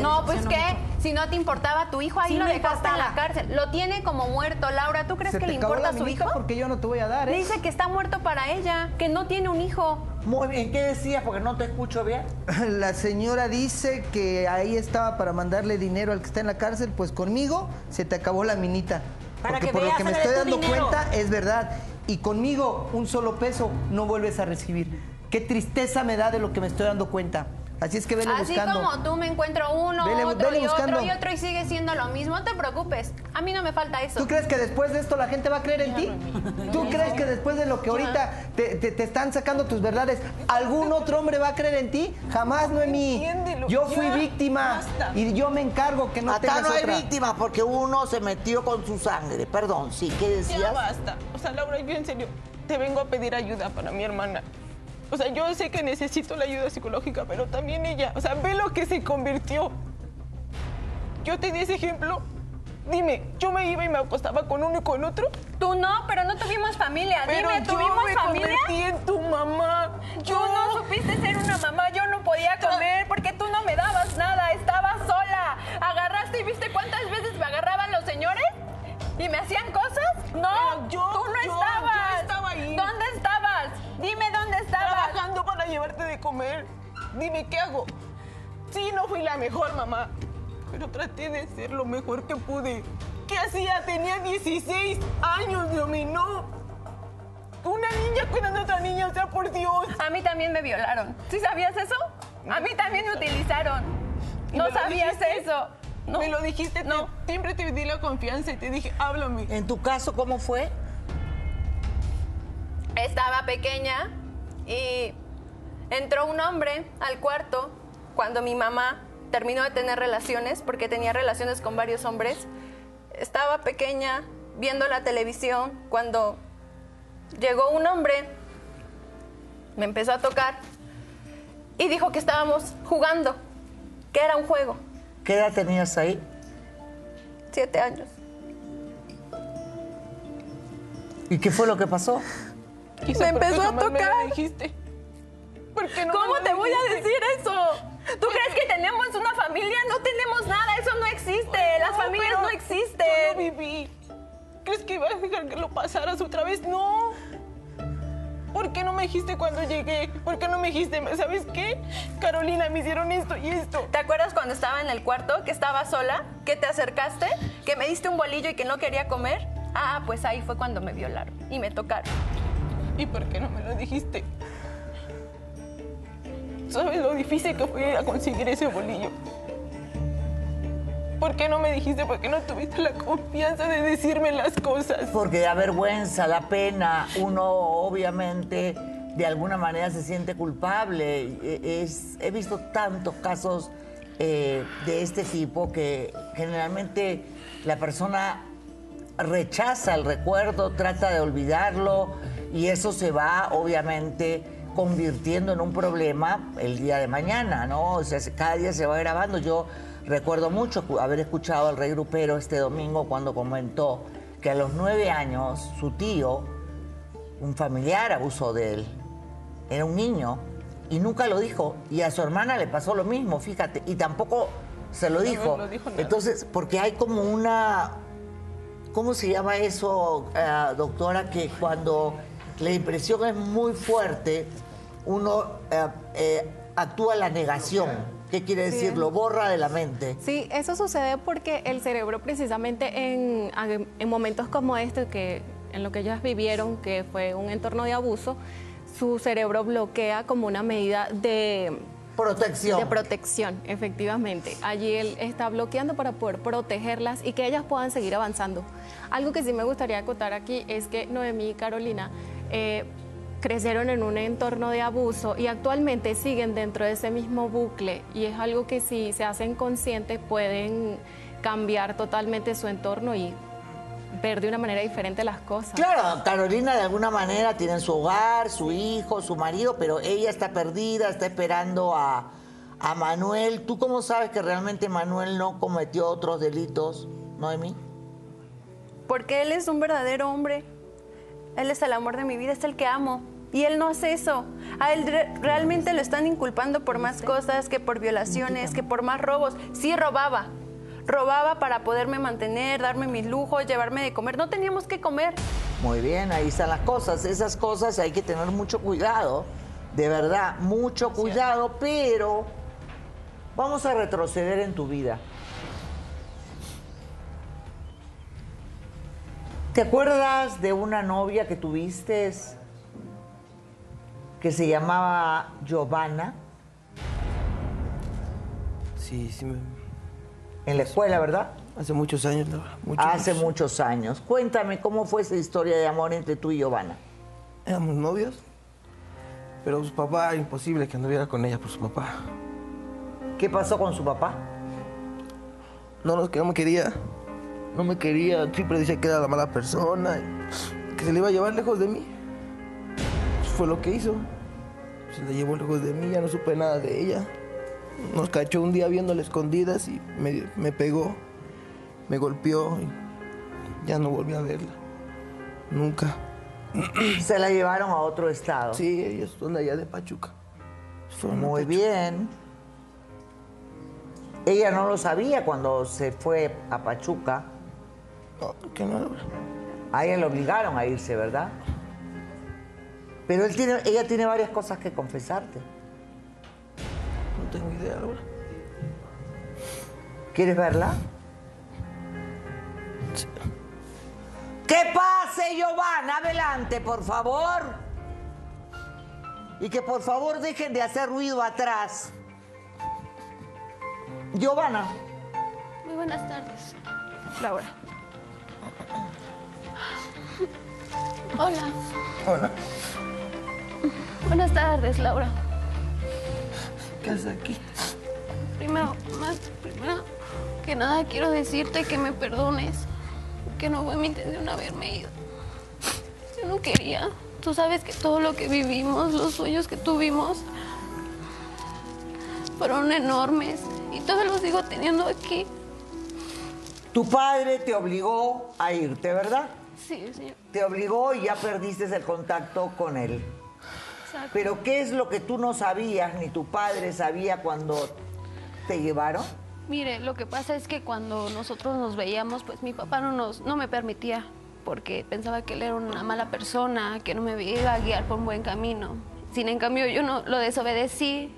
No, pues qué, mucho. si no te importaba tu hijo, ahí Sí lo dejaste en la cárcel. Lo tiene como muerto, Laura. ¿Tú crees Se que le importa a su hijo? porque yo no te voy a dar, Le ¿eh? dice que está muerto para ella, que no tiene un hijo. Muy bien, ¿qué decías? Porque no te escucho bien. La señora dice que ahí estaba para mandarle dinero al que está en la cárcel, pues conmigo se te acabó la minita. Para Porque que por lo que me estoy dando dinero. cuenta es verdad. Y conmigo un solo peso no vuelves a recibir. Qué tristeza me da de lo que me estoy dando cuenta. Así es que vele Así buscando. como tú me encuentro uno, Vele- otro vele y buscando. otro y otro y sigue siendo lo mismo. No te preocupes. A mí no me falta eso. ¿Tú crees que después de esto la gente va a creer en ti? ¿Tú crees que después de lo que ahorita te, te- te están sacando tus verdades, algún otro hombre va a creer en ti? Jamás, Noemí. Entiéndelo, Yo fui ya, víctima y yo me encargo que no Acá tengas no hay otra. víctimas porque uno se metió con su sangre. Perdón, sí, ¿qué Ya decías? basta. O sea, Laura, yo en serio te vengo a pedir ayuda para mi hermana. O sea, yo sé que necesito la ayuda psicológica, pero también ella. O sea, ve lo que se convirtió. Yo te di ese ejemplo. Dime, yo me iba y me acostaba con uno y con otro. Tú no, pero no tuvimos familia. Pero Dime, yo ¿tuvimos me familia? convertí en tu mamá. Tú no supiste ser una mamá, yo no podía comer porque tú no me dabas nada, estaba sola. Agarraste y viste cuántas veces me agarraban los señores y me hacían cosas. No, yo- tú no yo- estabas. yo estaba ahí. ¿Dónde estabas? Dime dónde estabas. Trabajando para llevarte de comer. Dime, ¿qué hago? Sí, no fui la mejor mamá, pero traté de ser lo mejor que pude. ¿Qué hacía? Tenía 16 años, dominó. Una niña cuidando a otra niña, o sea, por Dios. A mí también me violaron. ¿Sí sabías eso? A mí también me utilizaron. ¿Y No sabías dijiste? eso. No. Me lo dijiste, No. te- siempre te di la confianza y te dije, háblame. En tu caso, ¿cómo fue? Estaba pequeña y entró un hombre al cuarto cuando mi mamá terminó de tener relaciones, porque tenía relaciones con varios hombres. Estaba pequeña viendo la televisión cuando llegó un hombre, me empezó a tocar y dijo que estábamos jugando, que era un juego. ¿Qué edad tenías ahí? Siete años. ¿Y qué fue lo que pasó? ¿Y Me empezó a jamás me lo tocar. dijiste? ¿Por qué no me ¿Cómo te voy a decir eso? ¿Tú crees que tenemos una familia? No tenemos nada, eso no existe. Las No, familias pero no Yo existen. lo viví. ¿Crees que iba a dejar que lo pasaras otra vez? No. ¿Por qué no me dijiste cuando llegué? ¿Por qué no me dijiste, sabes qué? Carolina, me hicieron esto y esto. ¿Te acuerdas cuando estaba en el cuarto, que estaba sola, que te acercaste, que me diste un bolillo y que no quería comer? Ah, pues ahí fue cuando me violaron y me tocaron. ¿Y por qué no me lo dijiste? ¿Sabes lo difícil que fue ir a conseguir ese bolillo? ¿Por qué no me dijiste? ¿Por qué no tuviste la confianza de decirme las cosas? Porque da vergüenza, da pena. Uno obviamente de alguna manera se siente culpable. E- he visto tantos casos eh, de este tipo que generalmente la persona rechaza el recuerdo, trata de olvidarlo y eso se va obviamente convirtiendo en un problema el día de mañana, ¿no? O sea, cada día se va grabando. Yo recuerdo mucho haber escuchado al rey grupero este domingo cuando comentó que a los nueve años su tío, un familiar, abusó de él. Era un niño y nunca lo dijo. Y a su hermana le pasó lo mismo, fíjate, y tampoco se lo dijo. Entonces, porque hay como una ¿Cómo se llama eso, eh, doctora? Que cuando la impresión es muy fuerte, uno eh, eh, actúa la negación. ¿Qué quiere decir? Lo borra de la mente. Sí, eso sucede porque el cerebro precisamente en, en momentos como este, que en lo que ellas vivieron, que fue un entorno de abuso, su cerebro bloquea como una medida de Protección. de protección, efectivamente. Allí él está bloqueando para poder protegerlas y que ellas puedan seguir avanzando. Algo que sí me gustaría acotar aquí es que Noemí y Carolina eh, crecieron en un entorno de abuso y actualmente siguen dentro de ese mismo bucle y es algo que si se hacen conscientes pueden cambiar totalmente su entorno y ver de una manera diferente las cosas. Claro, Carolina de alguna manera tiene su hogar, su hijo, su marido, pero ella está perdida, está esperando a, a Manuel. ¿Tú cómo sabes que realmente Manuel no cometió otros delitos, Noemí? Porque él es un verdadero hombre. Él es el amor de mi vida, es el que amo. Y él no hace eso. A él re- realmente lo están inculpando por más cosas que por violaciones, que por más robos. Sí robaba. Robaba para poderme mantener, darme mis lujos, llevarme de comer. No teníamos que comer. Muy bien, ahí están las cosas. Esas cosas hay que tener mucho cuidado, de verdad, mucho cuidado, pero vamos a retroceder en tu vida. ¿Te acuerdas de una novia que tuviste que se llamaba Giovanna Sí, sí, me- en la escuela, verdad? hace muchos años, Laura, muchos, Hace muchos. muchos años. Cuéntame cómo fue esa historia de amor entre tú y Giovanna. Éramos novios, pero su papá, imposible que anduviera con ella por su papá. ¿Qué pasó con su papá? No, no, que no me quería. No me quería, siempre decía que era la mala persona, que se le iba a llevar lejos de mí. Fue lo que hizo. Se la llevó lejos de mí, ya no supe nada de ella. Nos cachó un día viéndola escondidas y me, me pegó, me golpeó y ya no volví a verla. Nunca. Se la llevaron a otro estado. Sí, ellos son de allá de Pachuca. A Muy Pachuca. bien. Ella no lo sabía cuando se fue a Pachuca. No, que no, Laura. A ella le obligaron a irse, ¿verdad? Pero él tiene, ella tiene varias cosas que confesarte. No tengo idea, Laura. ¿Quieres verla? Que pase, Giovanna, adelante, por favor. Y que por favor dejen de hacer ruido atrás. Giovanna, Muy buenas tardes, Laura. Hola. Hola. Buenas tardes, Laura. ¿Qué haces aquí? Primero, más, primero que nada quiero decirte que me perdones, que no fue mi intención haberme ido. Yo no quería. Tú sabes que todo lo que vivimos, los sueños que tuvimos, fueron enormes y todavía los sigo teniendo aquí. tu padre te obligó a irte, ¿verdad? Sí, señor. Te obligó y ya perdiste el contacto con él. Exacto. Pero ¿qué es lo que tú no sabías ni tu padre sabía cuando te llevaron? Mire, lo que pasa es que cuando nosotros nos veíamos, pues mi papá no nos, no me permitía, porque pensaba que él era una mala persona, que no me iba a guiar por un buen camino. Sin en cambio, yo no lo desobedecí,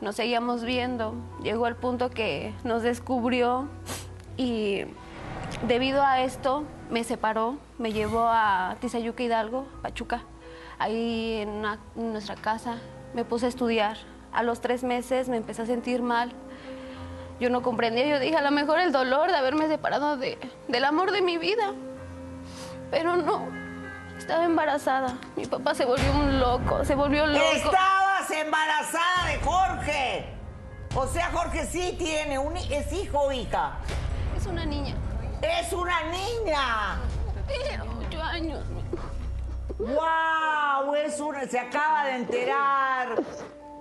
nos seguíamos viendo. Llegó el punto que nos descubrió y debido a esto me separó, me llevó a Tizayuca Hidalgo, Pachuca, ahí en, una- en nuestra casa. Me puse a estudiar. A los tres meses me empecé a sentir mal. Yo no comprendía, yo dije, a lo mejor el dolor de haberme separado de, del amor de mi vida. Pero no, estaba embarazada. Mi papá se volvió un loco, se volvió loco. Estabas embarazada de Jorge. O sea, Jorge sí tiene un es hijo o hija. Es una niña. Es una niña. Tiene ocho años. ¡Wow! Es una, se acaba de enterar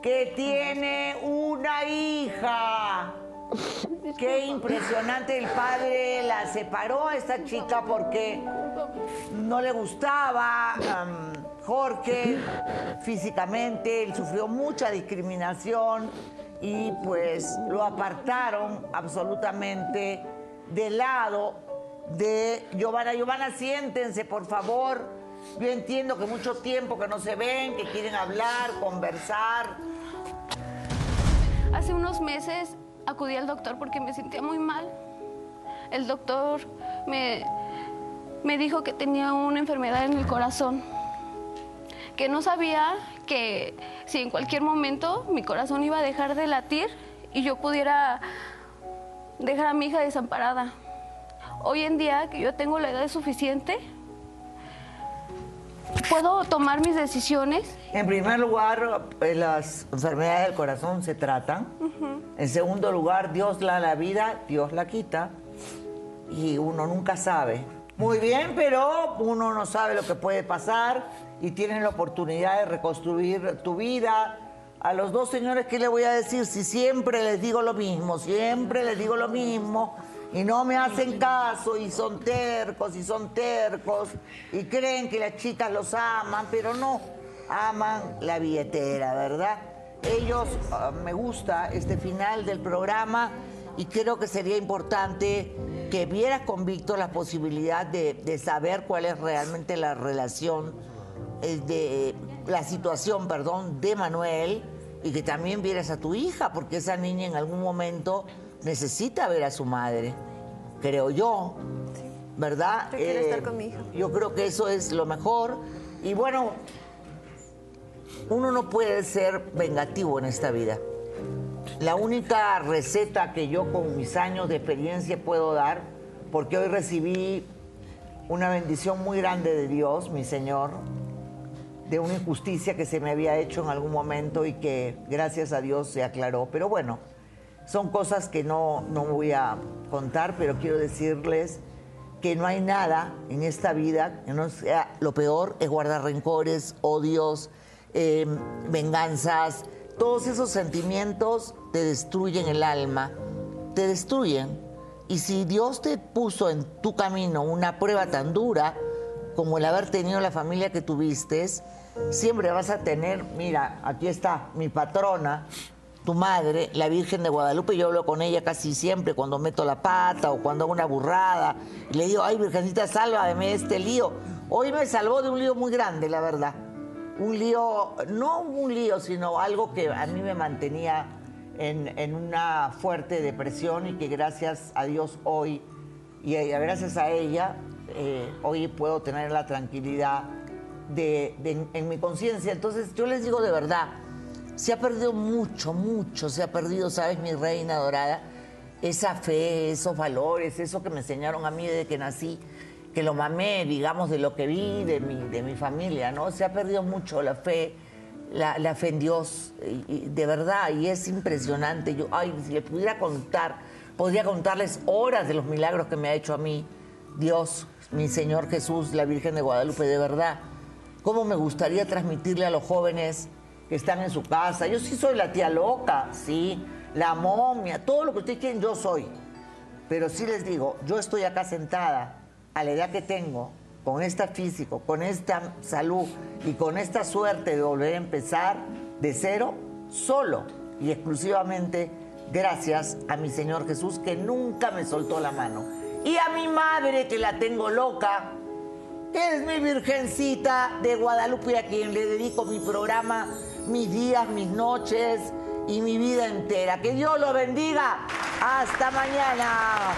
que tiene una hija. Qué impresionante. El padre la separó a esta chica porque no le gustaba Jorge físicamente. Él sufrió mucha discriminación y pues lo apartaron absolutamente de lado de Giovanna. Giovanna, siéntense, por favor. Yo entiendo que mucho tiempo que no se ven, que quieren hablar, conversar. Hace unos meses acudí al doctor porque me sentía muy mal. El doctor me, me dijo que tenía una enfermedad en el corazón, que no sabía que si en cualquier momento mi corazón iba a dejar de latir y yo pudiera dejar a mi hija desamparada. Hoy en día que yo tengo la edad suficiente, puedo tomar mis decisiones En primer lugar, eh, las enfermedades del corazón se tratan. En segundo lugar, Dios da la vida, Dios la quita. Y uno nunca sabe. Muy bien, pero uno no sabe lo que puede pasar y tienen la oportunidad de reconstruir tu vida. A los dos señores, ¿qué le voy a decir? Si siempre les digo lo mismo, siempre les digo lo mismo y no me hacen caso y son tercos y son tercos y creen que las chicas los aman, pero no, aman la billetera, ¿verdad? Ellos, ah, me gusta este final del programa y creo que sería importante que vieras con Víctor la posibilidad de, saber cuál es realmente la relación, eh, de la situación, perdón, de Manuel y que también vieras a tu hija, porque esa niña en algún momento necesita ver a su madre, creo yo, ¿verdad? Yo quiero Eh, estar con mi hija. Yo creo que eso es lo mejor. Y bueno, uno no puede ser vengativo en esta vida. La única receta que yo con mis años de experiencia puedo dar, porque hoy recibí una bendición muy grande de Dios, mi Señor, de una injusticia que se me había hecho en algún momento y que gracias a Dios se aclaró. Pero bueno, son cosas que no, no voy a contar, pero quiero decirles que no hay nada en esta vida que no sea lo peor es guardar rencores, odios, eh, venganzas. Todos esos sentimientos te destruyen el alma, te destruyen. Y si Dios te puso en tu camino una prueba tan dura como el haber tenido la familia que tuviste, siempre vas a tener, mira, aquí está mi patrona, tu madre, la Virgen de Guadalupe, yo hablo con ella casi siempre cuando meto la pata o cuando hago una burrada. Y le digo, ay, Virgencita, sálvame de este lío. Hoy me salvó de un lío muy grande, la verdad. Un lío, no un lío, sino algo que a mí me mantenía en, en una fuerte depresión y que gracias a Dios hoy y gracias a ella eh, hoy puedo tener la tranquilidad de, de- en mi conciencia. Entonces yo les digo de verdad, se ha perdido mucho, mucho, se ha perdido, ¿sabes, mi reina dorada? Esa fe, esos valores, eso que me enseñaron a mí desde que nací, que lo mamé, digamos, de lo que vi de mi, de mi familia, ¿no? Se ha perdido mucho la fe, la, la fe en Dios, de verdad, y es impresionante. Yo, ay, si le pudiera contar, podría contarles horas de los milagros que me ha hecho a mí Dios, mi Señor Jesús, la Virgen de Guadalupe, de verdad. ¿Cómo me gustaría transmitirle a los jóvenes que están en su casa? Yo sí soy la tía loca, sí, la momia, todo lo que ustedes quieren, yo soy. Pero sí les digo, yo estoy acá sentada a la edad que tengo, con este físico, con esta salud y con esta suerte de volver a empezar de cero, solo y exclusivamente gracias a mi Señor Jesús que nunca me soltó la mano. Y a mi madre que la tengo loca, que es mi virgencita de Guadalupe a quien le dedico mi programa, mis días, mis noches y mi vida entera. Que Dios lo bendiga. Hasta mañana.